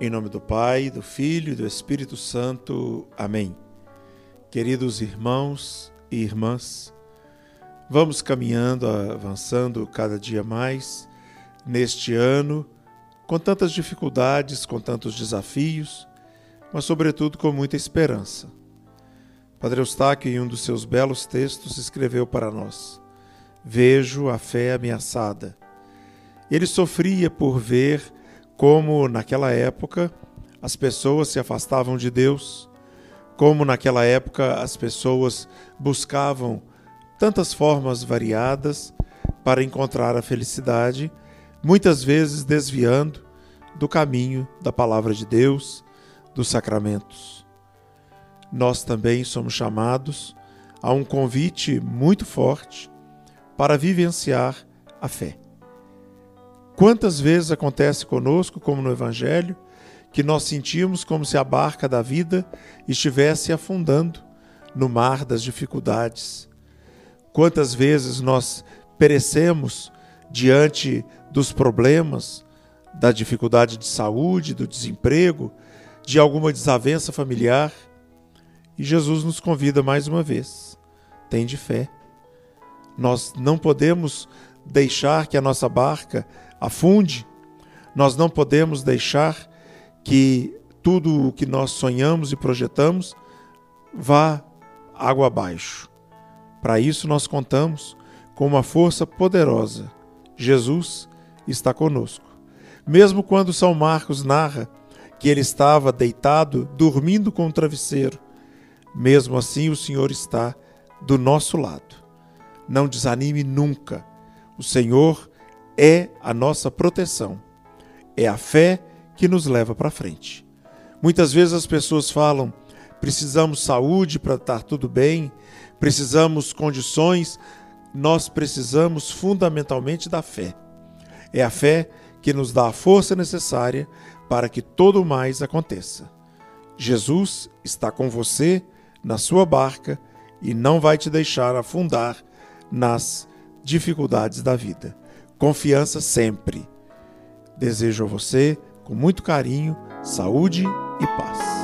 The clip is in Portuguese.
Em nome do Pai, do Filho e do Espírito Santo. Amém. Queridos irmãos e irmãs, vamos caminhando, avançando cada dia mais neste ano, com tantas dificuldades, com tantos desafios, mas sobretudo com muita esperança. Padre Eustáquio, em um dos seus belos textos, escreveu para nós: Vejo a fé ameaçada. Ele sofria por ver como naquela época as pessoas se afastavam de Deus, como naquela época as pessoas buscavam tantas formas variadas para encontrar a felicidade, muitas vezes desviando do caminho da palavra de Deus, dos sacramentos. Nós também somos chamados a um convite muito forte para vivenciar a fé. Quantas vezes acontece conosco, como no Evangelho, que nós sentimos como se a barca da vida estivesse afundando no mar das dificuldades? Quantas vezes nós perecemos diante dos problemas, da dificuldade de saúde, do desemprego, de alguma desavença familiar? E Jesus nos convida mais uma vez: tem de fé. Nós não podemos deixar que a nossa barca afunde. Nós não podemos deixar que tudo o que nós sonhamos e projetamos vá água abaixo. Para isso, nós contamos com uma força poderosa. Jesus está conosco. Mesmo quando São Marcos narra que ele estava deitado, dormindo com o um travesseiro, mesmo assim o Senhor está do nosso lado. Não desanime nunca. O Senhor é a nossa proteção. É a fé que nos leva para frente. Muitas vezes as pessoas falam: precisamos saúde para estar tudo bem, precisamos condições. Nós precisamos fundamentalmente da fé. É a fé que nos dá a força necessária para que todo mais aconteça. Jesus está com você na sua barca e não vai te deixar afundar nas dificuldades da vida confiança sempre. Desejo a você, com muito carinho, saúde e paz.